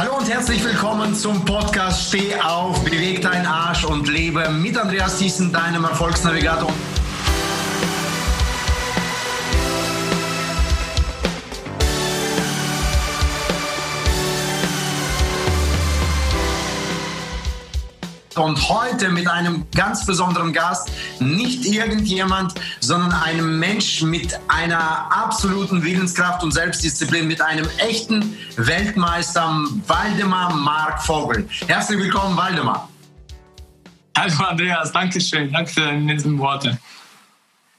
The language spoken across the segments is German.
Hallo und herzlich willkommen zum Podcast Steh auf, beweg deinen Arsch und lebe mit Andreas Thiessen, deinem Erfolgsnavigator. Und heute mit einem ganz besonderen Gast, nicht irgendjemand, sondern einem Mensch mit einer absoluten Willenskraft und Selbstdisziplin, mit einem echten Weltmeister, Waldemar Mark Vogel. Herzlich willkommen, Waldemar. Hallo Andreas, danke schön, danke für deine netten Worte.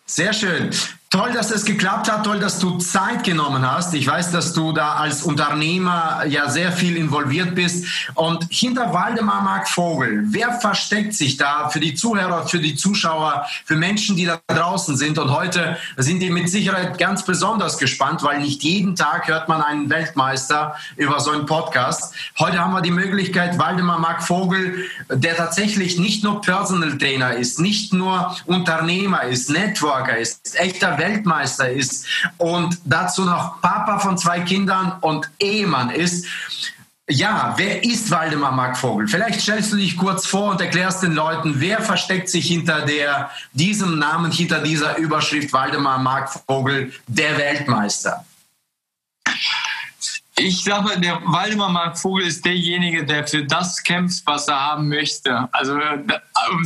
Sehr schön. Toll, dass es geklappt hat, toll, dass du Zeit genommen hast. Ich weiß, dass du da als Unternehmer ja sehr viel involviert bist. Und hinter Waldemar Mark Vogel, wer versteckt sich da für die Zuhörer, für die Zuschauer, für Menschen, die da draußen sind? Und heute sind die mit Sicherheit ganz besonders gespannt, weil nicht jeden Tag hört man einen Weltmeister über so einen Podcast. Heute haben wir die Möglichkeit, Waldemar Mark Vogel, der tatsächlich nicht nur Personal Trainer ist, nicht nur Unternehmer ist, Networker ist, echter Weltmeister ist und dazu noch Papa von zwei Kindern und Ehemann ist. Ja, wer ist Waldemar Markvogel? Vielleicht stellst du dich kurz vor und erklärst den Leuten, wer versteckt sich hinter der, diesem Namen, hinter dieser Überschrift Waldemar Markvogel, der Weltmeister. Ich sage, der Waldemar Mark Vogel ist derjenige, der für das kämpft, was er haben möchte. Also äh,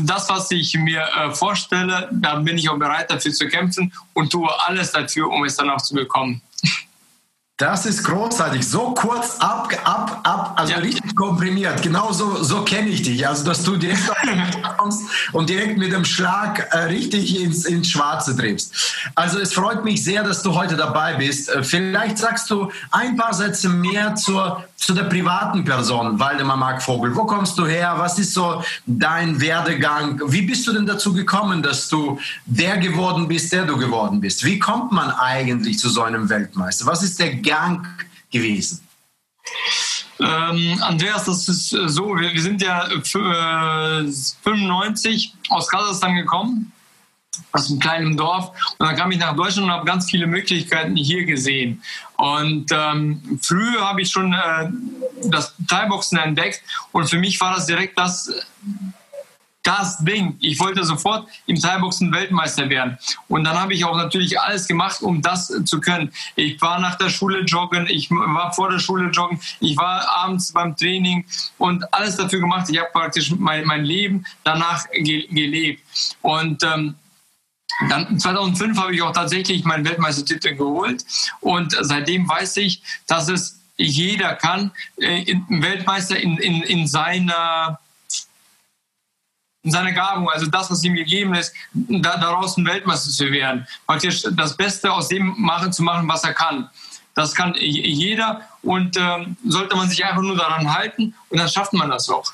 das, was ich mir äh, vorstelle, da bin ich auch bereit dafür zu kämpfen und tue alles dafür, um es dann auch zu bekommen. Das ist großartig. So kurz ab, ab, ab, also ja. richtig komprimiert. Genau so, so kenne ich dich. Also, dass du direkt kommst und direkt mit dem Schlag äh, richtig ins, ins Schwarze triffst. Also, es freut mich sehr, dass du heute dabei bist. Äh, vielleicht sagst du ein paar Sätze mehr zur, zu der privaten Person, Waldemar Markvogel. Wo kommst du her? Was ist so dein Werdegang? Wie bist du denn dazu gekommen, dass du der geworden bist, der du geworden bist? Wie kommt man eigentlich zu so einem Weltmeister? Was ist der Gang gewesen? Ähm, Andreas, das ist äh, so, wir, wir sind ja äh, 95 aus Kasachstan gekommen, aus einem kleinen Dorf. Und dann kam ich nach Deutschland und habe ganz viele Möglichkeiten hier gesehen. Und ähm, früh habe ich schon äh, das Thai-Boxen entdeckt und für mich war das direkt das das Ding. Ich wollte sofort im Thai-Boxen Weltmeister werden. Und dann habe ich auch natürlich alles gemacht, um das zu können. Ich war nach der Schule joggen, ich war vor der Schule joggen, ich war abends beim Training und alles dafür gemacht. Ich habe praktisch mein, mein Leben danach ge gelebt. Und ähm, dann 2005 habe ich auch tatsächlich meinen Weltmeistertitel geholt und seitdem weiß ich, dass es jeder kann, äh, Weltmeister in, in, in seiner in seiner Gabung, also das, was ihm gegeben ist, da, daraus ein Weltmeister zu werden. Praktisch das Beste aus dem machen zu machen, was er kann. Das kann jeder und ähm, sollte man sich einfach nur daran halten und dann schafft man das auch.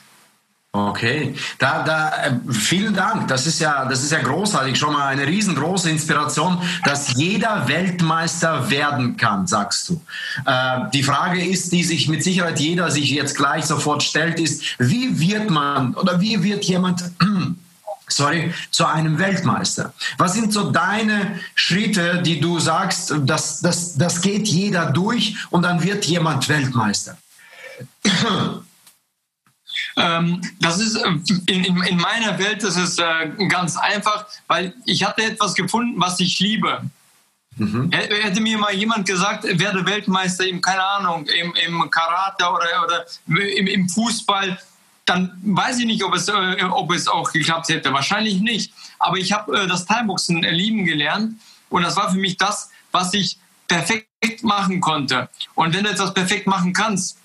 Okay, da, da, äh, vielen Dank. Das ist ja, das ist ja großartig. Schon mal eine riesengroße Inspiration, dass jeder Weltmeister werden kann, sagst du. Äh, die Frage ist, die sich mit Sicherheit jeder sich jetzt gleich sofort stellt, ist, wie wird man oder wie wird jemand sorry, zu einem Weltmeister? Was sind so deine Schritte, die du sagst, das, das, das geht jeder durch und dann wird jemand Weltmeister? Ähm, das ist äh, in, in, in, meiner Welt ist es äh, ganz einfach, weil ich hatte etwas gefunden, was ich liebe. Mhm. Hätte mir mal jemand gesagt, werde Weltmeister im, keine Ahnung, im, im Karate oder, oder im, im, Fußball, dann weiß ich nicht, ob es, äh, ob es auch geklappt hätte. Wahrscheinlich nicht. Aber ich habe das Thai-Boxen lieben gelernt und das war für mich das, was ich perfekt machen konnte. Und wenn du etwas perfekt machen kannst,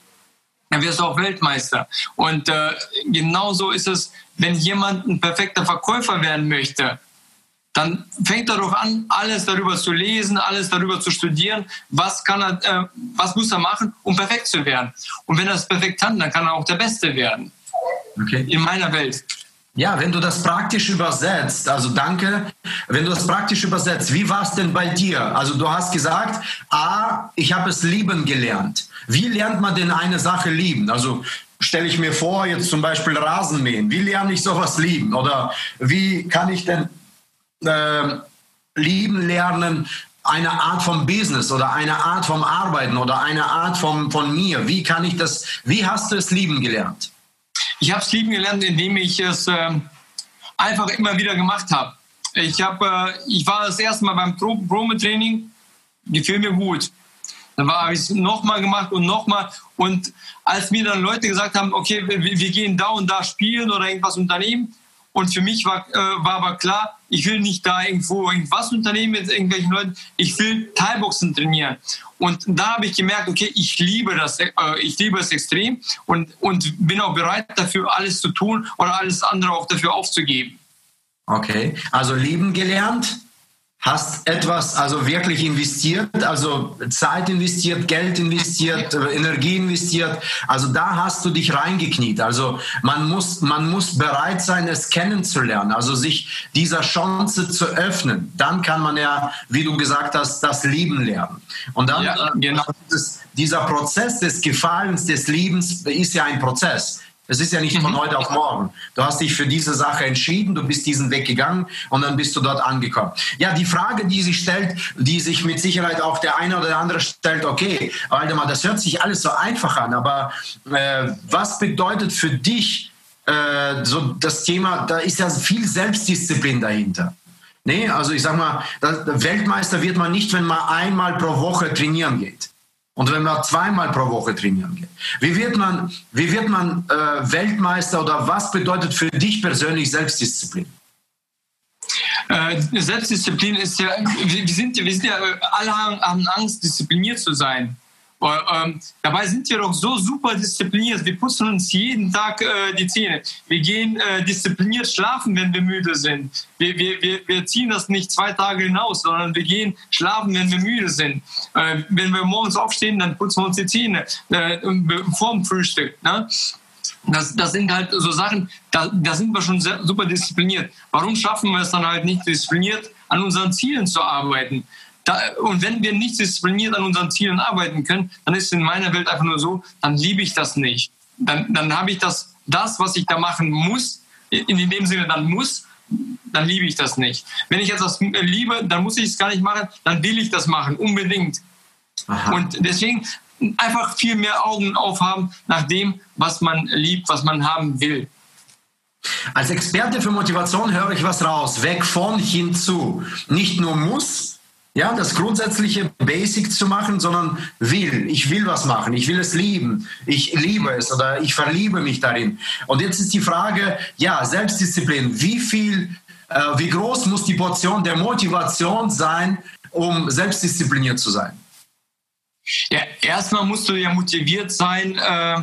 dann wirst du auch Weltmeister. Und äh, genauso ist es, wenn jemand ein perfekter Verkäufer werden möchte, dann fängt er doch an, alles darüber zu lesen, alles darüber zu studieren, was kann er, äh, was muss er machen, um perfekt zu werden. Und wenn er es perfekt kann, dann kann er auch der Beste werden. Okay. In meiner Welt. Ja, wenn du das praktisch übersetzt, also danke, wenn du das praktisch übersetzt, wie war es denn bei dir? Also du hast gesagt, A, ich habe es lieben gelernt. Wie lernt man denn eine Sache lieben? Also stelle ich mir vor, jetzt zum Beispiel Rasenmähen. Wie lerne ich sowas lieben? Oder wie kann ich denn äh, lieben lernen, eine Art von Business oder eine Art vom Arbeiten oder eine Art von, von mir? Wie kann ich das, wie hast du es lieben gelernt? Ich habe es lieben gelernt, indem ich es äh, einfach immer wieder gemacht habe. Ich, hab, äh, ich war das erste Mal beim Probetraining, gefiel mir gut. Dann habe ich es nochmal gemacht und nochmal. Und als mir dann Leute gesagt haben, okay, wir, wir, gehen da und da spielen oder irgendwas unternehmen, und für mich war, äh, war aber klar, ich will nicht da irgendwo irgendwas unternehmen mit irgendwelchen Leuten. Ich will Thai-Boxen trainieren. Und da habe ich gemerkt, okay, ich liebe das, äh, ich liebe es extrem und, und bin auch bereit dafür alles zu tun oder alles andere auch dafür aufzugeben. Okay, also lieben gelernt, hast etwas also wirklich investiert, also Zeit investiert, Geld investiert, Energie investiert. Also da hast du dich reingekniet. Also man muss, man muss bereit sein, es kennenzulernen, also sich dieser Chance zu öffnen. Dann kann man ja, wie du gesagt hast, das Lieben lernen. Und dann ja, genau. dieses, dieser Prozess des Gefallens, des Liebens ist ja ein Prozess. Es ist ja nicht von mhm. heute auf morgen. Du hast dich für diese Sache entschieden, du bist diesen Weg gegangen und dann bist du dort angekommen. Ja, die Frage, die sich stellt, die sich mit Sicherheit auch der eine oder der andere stellt, okay, Waldemar, das hört sich alles so einfach an, aber äh, was bedeutet für dich äh, so das Thema, da ist ja viel Selbstdisziplin dahinter. Nee, also ich sag mal, Weltmeister wird man nicht, wenn man einmal pro Woche trainieren geht. Und wenn man zweimal pro Woche trainieren geht, wie wird man, wie wird man äh, Weltmeister oder was bedeutet für dich persönlich Selbstdisziplin? Äh, Selbstdisziplin ist ja, wir sind, wir sind ja, alle haben Angst, diszipliniert zu sein. Ähm, dabei sind wir doch so super diszipliniert. Wir putzen uns jeden Tag äh, die Zähne. Wir gehen äh, diszipliniert schlafen, wenn wir müde sind. Wir, wir, wir, wir ziehen das nicht zwei Tage hinaus, sondern wir gehen schlafen, wenn wir müde sind. Äh, wenn wir morgens aufstehen, dann putzen wir uns die Zähne äh, vor dem Frühstück. Ne? Das, das sind halt so Sachen, da, da sind wir schon sehr, super diszipliniert. Warum schaffen wir es dann halt nicht diszipliniert, an unseren Zielen zu arbeiten? Da, und wenn wir nicht diszipliniert an unseren Zielen arbeiten können, dann ist es in meiner Welt einfach nur so, dann liebe ich das nicht. Dann, dann habe ich das, das, was ich da machen muss, in dem Sinne dann muss, dann liebe ich das nicht. Wenn ich etwas liebe, dann muss ich es gar nicht machen, dann will ich das machen, unbedingt. Aha. Und deswegen einfach viel mehr Augen aufhaben nach dem, was man liebt, was man haben will. Als Experte für Motivation höre ich was raus. Weg von hinzu. Nicht nur muss, ja, das grundsätzliche Basic zu machen, sondern will. Ich will was machen. Ich will es lieben. Ich liebe es oder ich verliebe mich darin. Und jetzt ist die Frage, ja, Selbstdisziplin. Wie viel, äh, wie groß muss die Portion der Motivation sein, um selbstdiszipliniert zu sein? Ja, erstmal musst du ja motiviert sein, äh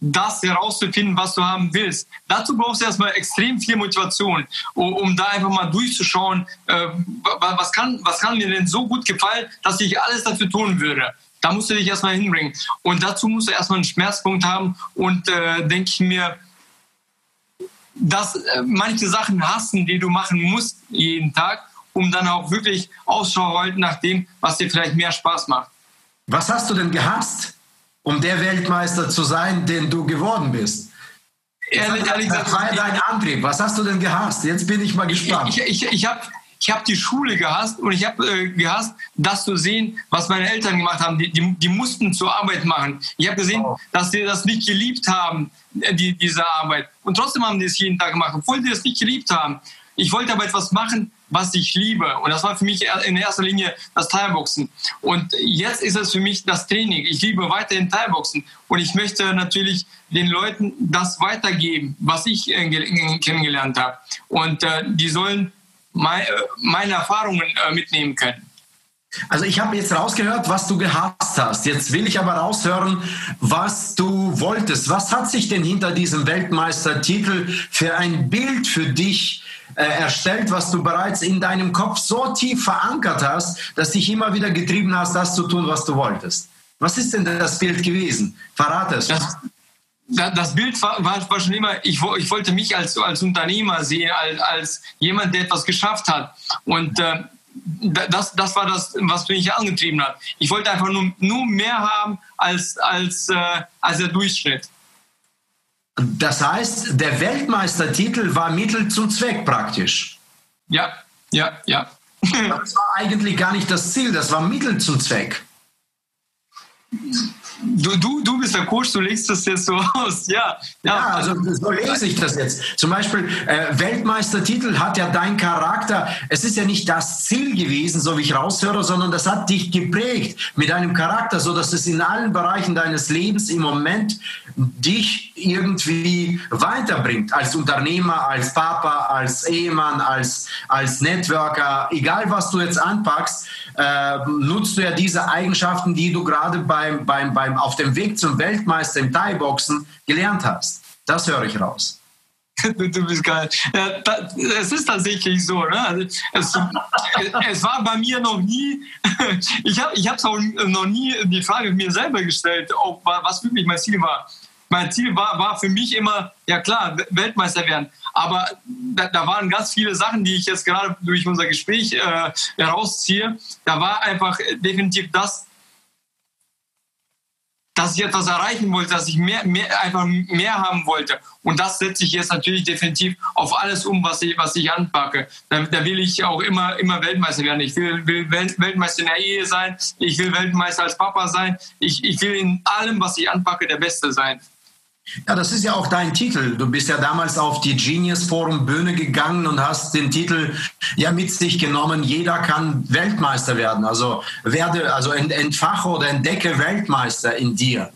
das herauszufinden, was du haben willst. Dazu brauchst du erstmal extrem viel Motivation, um da einfach mal durchzuschauen, äh, was kann, was kann mir denn so gut gefallen, dass ich alles dafür tun würde. Da musst du dich erstmal hinbringen. Und dazu musst du erstmal einen Schmerzpunkt haben und äh, denke ich mir, dass äh, manche Sachen hassen, die du machen musst jeden Tag, um dann auch wirklich Ausschau halten nach dem, was dir vielleicht mehr Spaß macht. Was hast du denn gehasst? Um der Weltmeister zu sein, den du geworden bist? Ehrlich, ehrlich gesagt, war dein Antrieb. Was hast du denn gehasst? Jetzt bin ich mal gespannt. Ich, ich, ich habe ich hab die Schule gehasst und ich habe äh, gehasst, das zu sehen, was meine Eltern gemacht haben. Die, die, die mussten zur Arbeit machen. Ich habe gesehen, oh. dass sie das nicht geliebt haben, äh, die, diese Arbeit. Und trotzdem haben die es jeden Tag gemacht, obwohl sie es nicht geliebt haben. Ich wollte aber etwas machen, was ich liebe. Und das war für mich in erster Linie das Teilboxen. Und jetzt ist es für mich das Training. Ich liebe weiterhin Teilboxen. Und ich möchte natürlich den Leuten das weitergeben, was ich äh, kennengelernt habe. Und äh, die sollen mein, äh, meine Erfahrungen äh, mitnehmen können. Also ich habe jetzt rausgehört, was du gehasst hast. Jetzt will ich aber raushören, was du wolltest. Was hat sich denn hinter diesem Weltmeistertitel für ein Bild für dich äh, erstellt, was du bereits in deinem Kopf so tief verankert hast, dass dich immer wieder getrieben hast, das zu tun, was du wolltest. Was ist denn das Bild gewesen? Verrate es. Das, das Bild war, war, schon immer, ich, ich, wollte mich als, als Unternehmer sehen, als, als jemand, der etwas geschafft hat. Und äh, das, das war das, was mich angetrieben hat. Ich wollte einfach nur, nur mehr haben als, als, äh, als der Durchschnitt. Das heißt, der Weltmeistertitel war Mittel zum Zweck praktisch. Ja, ja, ja. das war eigentlich gar nicht das Ziel, das war Mittel zum Zweck. Du, du, du bist der Coach, du legst das jetzt so aus. Ja, ja. ja also so lese ich das jetzt. Zum Beispiel, äh, Weltmeistertitel hat ja dein Charakter. Es ist ja nicht das Ziel gewesen, so wie ich raushöre, sondern das hat dich geprägt mit deinem Charakter, so dass es in allen Bereichen deines Lebens im Moment dich irgendwie weiterbringt. Als Unternehmer, als Papa, als Ehemann, als, als Networker, egal was du jetzt anpackst, äh, nutzt du ja diese Eigenschaften, die du gerade beim, beim, beim, auf dem Weg zum Weltmeister im Thai-Boxen gelernt hast. Das höre ich raus. Du, bist geil. Ja, da, es ist tatsächlich so. Ne? Also, es, es, war bei mir noch nie, ich habe ich auch noch nie die Frage mir selber gestellt, ob, was wirklich mein Ziel war. Mein Ziel war, war für mich immer, ja klar, Weltmeister werden. Aber da, da, waren ganz viele Sachen, die ich jetzt gerade durch unser Gespräch äh, herausziehe. Da war einfach definitiv das, dass ich etwas erreichen wollte, dass ich mehr, mehr, einfach mehr haben wollte. Und das setze ich jetzt natürlich definitiv auf alles um, was ich, was ich anpacke. Da, da will ich auch immer, immer Weltmeister werden. Ich will, will Weltmeister in der Ehe sein. Ich will Weltmeister als Papa sein. Ich, ich will in allem, was ich anpacke, der Beste sein. Ja, das ist ja auch dein Titel. Du bist ja damals auf die Genius Forum Bühne gegangen und hast den Titel ja mit sich genommen. Jeder kann Weltmeister werden. Also werde, also entfache oder entdecke Weltmeister in dir.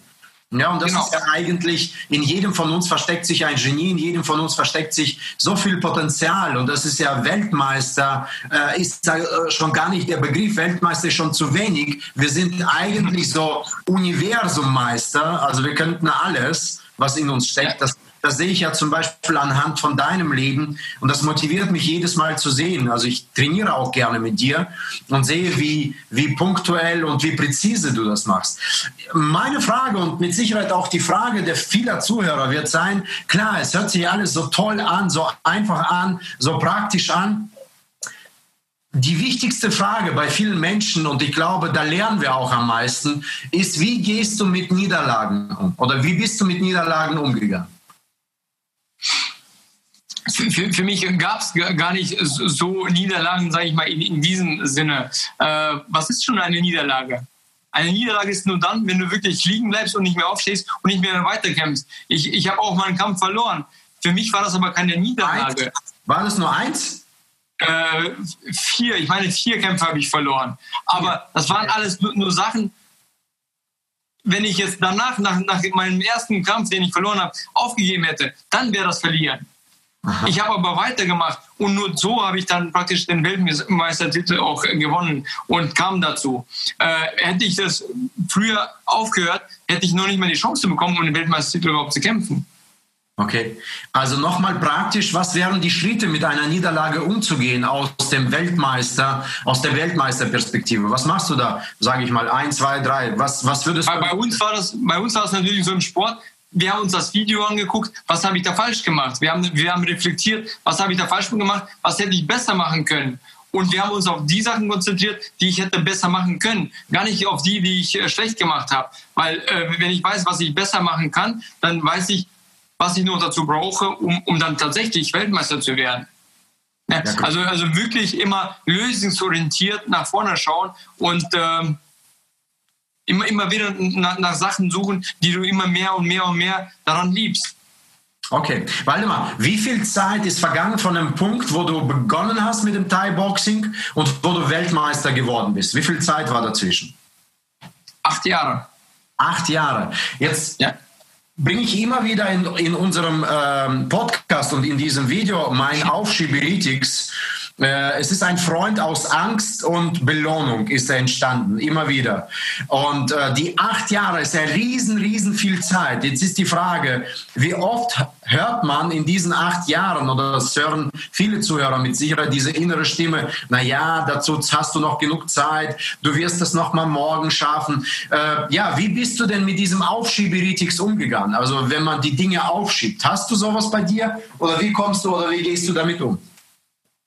Ja, und das genau. ist ja eigentlich, in jedem von uns versteckt sich ein Genie, in jedem von uns versteckt sich so viel Potenzial. Und das ist ja Weltmeister, äh, ist äh, schon gar nicht der Begriff Weltmeister ist schon zu wenig. Wir sind eigentlich so Universummeister, also wir könnten alles was in uns steckt. Das, das sehe ich ja zum Beispiel anhand von deinem Leben und das motiviert mich jedes Mal zu sehen. Also ich trainiere auch gerne mit dir und sehe, wie, wie punktuell und wie präzise du das machst. Meine Frage und mit Sicherheit auch die Frage der vieler Zuhörer wird sein, klar, es hört sich alles so toll an, so einfach an, so praktisch an. Die wichtigste Frage bei vielen Menschen, und ich glaube, da lernen wir auch am meisten, ist, wie gehst du mit Niederlagen um? Oder wie bist du mit Niederlagen umgegangen? Für, für, mich gab es gar nicht so Niederlagen, sage ich mal, in, in diesem Sinne. Äh, was ist schon eine Niederlage? Eine Niederlage ist nur dann, wenn du wirklich liegen bleibst und nicht mehr aufstehst und nicht mehr weiterkämpfst. Ich, ich habe auch meinen Kampf verloren. Für mich war das aber keine Niederlage. Eins? War das nur eins? Äh, vier, ich meine, vier Kämpfe habe ich verloren. Aber das waren alles nur, nur, Sachen, wenn ich jetzt danach, nach, nach meinem ersten Kampf, den ich verloren habe, aufgegeben hätte, dann wäre das Verlieren. Aha. Ich habe aber weitergemacht und nur so habe ich dann praktisch den Weltmeistertitel auch gewonnen und kam dazu. Äh, hätte ich das früher aufgehört, hätte ich noch nicht mehr die Chance bekommen, um den Weltmeistertitel überhaupt zu kämpfen. Okay, also nochmal praktisch, was wären die Schritte, mit einer Niederlage umzugehen aus dem Weltmeister, aus der Weltmeisterperspektive? Was machst du da, sage ich mal, ein, zwei, drei? Was, was würdest bei, du? Bei uns war das, bei uns war es natürlich so im Sport. Wir haben uns das Video angeguckt, was habe ich da falsch gemacht? Wir haben, wir haben reflektiert, was habe ich da falsch gemacht? Was hätte ich besser machen können? Und wir haben uns auf die Sachen konzentriert, die ich hätte besser machen können. Gar nicht auf die, die ich äh, schlecht gemacht habe. Weil äh, wenn ich weiß, was ich besser machen kann, dann weiß ich, was ich nur dazu brauche, um, um dann tatsächlich Weltmeister zu werden. Ja, also, also wirklich immer lösungsorientiert nach vorne schauen und ähm, immer, immer wieder nach, nach Sachen suchen, die du immer mehr und mehr und mehr daran liebst. Okay, Waldemar, wie viel Zeit ist vergangen von dem Punkt, wo du begonnen hast mit dem Thai-Boxing und wo du Weltmeister geworden bist? Wie viel Zeit war dazwischen? Acht Jahre. Acht Jahre. Jetzt ja bringe ich immer wieder in, in unserem ähm, Podcast und in diesem Video mein Aufschieberitis äh, es ist ein Freund aus Angst und Belohnung ist er entstanden, immer wieder. Und äh, die acht Jahre ist ja riesen, riesen viel Zeit. Jetzt ist die Frage, wie oft hört man in diesen acht Jahren, oder das hören viele Zuhörer mit Sicherheit, diese innere Stimme, na ja, dazu hast du noch genug Zeit, du wirst das noch mal morgen schaffen. Äh, ja, wie bist du denn mit diesem Aufschieberitis umgegangen? Also wenn man die Dinge aufschiebt, hast du sowas bei dir? Oder wie kommst du oder wie gehst du damit um?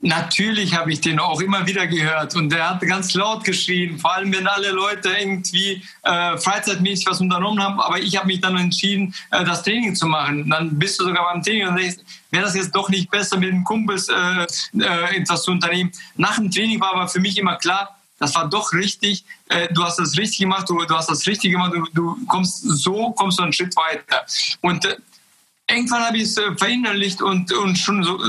Natürlich habe ich den auch immer wieder gehört und der hat ganz laut geschrien, vor allem wenn alle Leute irgendwie äh, freizeitmäßig was unternommen haben, aber ich habe mich dann entschieden, äh, das Training zu machen. Dann bist du sogar beim Training und denkst, wäre das jetzt doch nicht besser mit den Kumpels äh, äh, etwas zu unternehmen. Nach dem Training war aber für mich immer klar, das war doch richtig, äh, du hast das richtig gemacht, du, du hast das richtig gemacht, du, du kommst so, kommst du einen Schritt weiter. Und äh, irgendwann habe ich es äh, verinnerlicht und, und schon, so,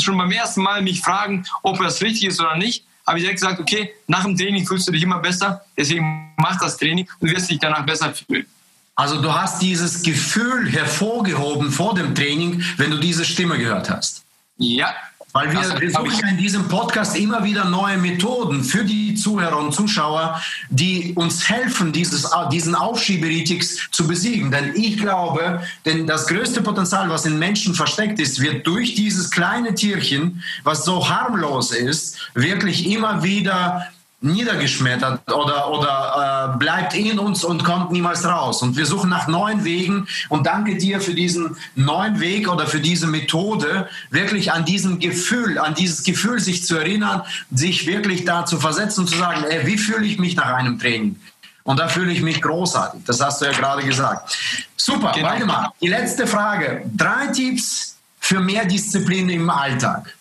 schon beim ersten Mal mich fragen, ob das richtig ist oder nicht, habe ich direkt gesagt, okay, nach dem Training fühlst du dich immer besser, deswegen mach das Training und wirst dich danach besser fühlen. Also du hast dieses Gefühl hervorgehoben vor dem Training, wenn du diese Stimme gehört hast. Ja, weil wir, wir suchen in diesem Podcast immer wieder neue Methoden für die Zuhörer und Zuschauer, die uns helfen, dieses, diesen Aufschieberitis zu besiegen. Denn ich glaube, denn das größte Potenzial, was in Menschen versteckt ist, wird durch dieses kleine Tierchen, was so harmlos ist, wirklich immer wieder niedergeschmettert oder, oder äh, bleibt in uns und kommt niemals raus. Und wir suchen nach neuen Wegen und danke dir für diesen neuen Weg oder für diese Methode, wirklich an diesem Gefühl, an dieses Gefühl sich zu erinnern, sich wirklich da zu versetzen und zu sagen, ey, wie fühle ich mich nach einem Training? Und da fühle ich mich großartig. Das hast du ja gerade gesagt. Super, genau. Waldemar, die letzte Frage. Drei Tipps für mehr Disziplin im Alltag.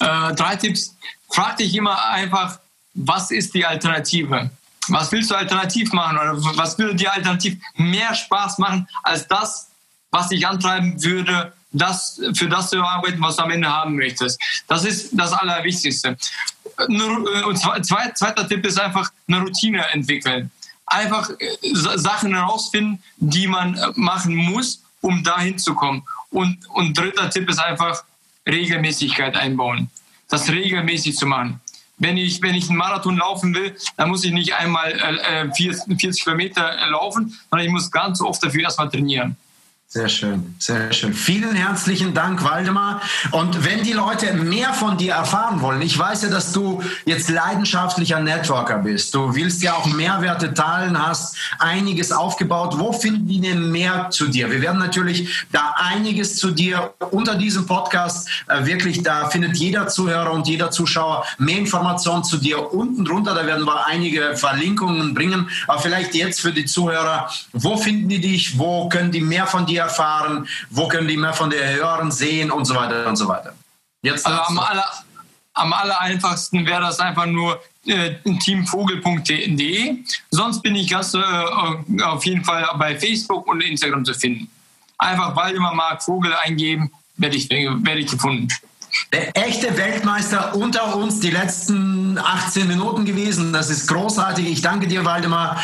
Äh, drei Tipps frag dich immer einfach, was ist die Alternative? Was willst du alternativ machen oder was würde dir alternativ mehr Spaß machen als das, was dich antreiben würde, das, für das zu arbeiten, was du am Ende haben möchtest? Das ist das Allerwichtigste. Und zweiter Tipp ist einfach eine Routine entwickeln. Einfach äh, Sachen herausfinden, die man äh, machen muss, um dahin zu kommen. Und, und dritter Tipp ist einfach Regelmäßigkeit einbauen das regelmäßig zu machen. Wenn ich, wenn ich einen Marathon laufen will, dann muss ich nicht einmal äh, 40 äh, Kilometer laufen, sondern ich muss ganz oft dafür erstmal trainieren. Sehr schön, sehr schön. Vielen herzlichen Dank, Waldemar. Und wenn die Leute mehr von dir erfahren wollen, ich weiß ja, dass du jetzt leidenschaftlicher Networker bist. Du willst ja auch Mehrwerte teilen, hast einiges aufgebaut. Wo finden die denn mehr zu dir? Wir werden natürlich da einiges zu dir unter diesem Podcast äh, wirklich, da findet jeder Zuhörer und jeder Zuschauer mehr Informationen zu dir unten drunter. Da werden wir einige Verlinkungen bringen. Aber vielleicht jetzt für die Zuhörer, wo finden die dich? Wo können die mehr von dir die erfahren, wo können die mehr von dir hören, sehen und so weiter und so weiter. Jetzt also am, aller, am aller einfachsten wäre das einfach nur äh, teamvogel.de. Sonst bin ich ganz, äh, auf jeden Fall bei Facebook und Instagram zu finden. Einfach Waldemar Mark Vogel eingeben, werde ich, werde ich gefunden. Der echte Weltmeister unter uns die letzten 18 Minuten gewesen. Das ist großartig. Ich danke dir, Waldemar.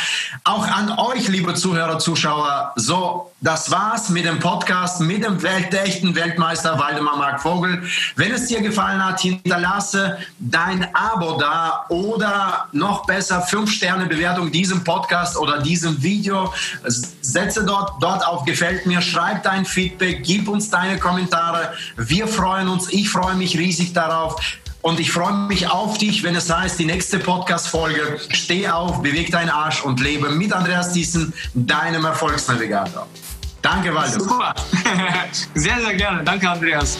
Auch an euch, liebe Zuhörer, Zuschauer. So, das war's mit dem Podcast mit dem Welt, echten Weltmeister Waldemar Mark Vogel. Wenn es dir gefallen hat, hinterlasse dein Abo da oder noch besser 5-Sterne-Bewertung diesem Podcast oder diesem Video. Setze dort, dort auf Gefällt mir, schreib dein Feedback, gib uns deine Kommentare. Wir freuen uns. Ich freue mich riesig darauf. Und ich freue mich auf dich, wenn es heißt, die nächste Podcast-Folge, steh auf, beweg deinen Arsch und lebe mit Andreas Thiessen, deinem Erfolgsnavigator. Danke, Walter. Super. Sehr, sehr gerne. Danke, Andreas.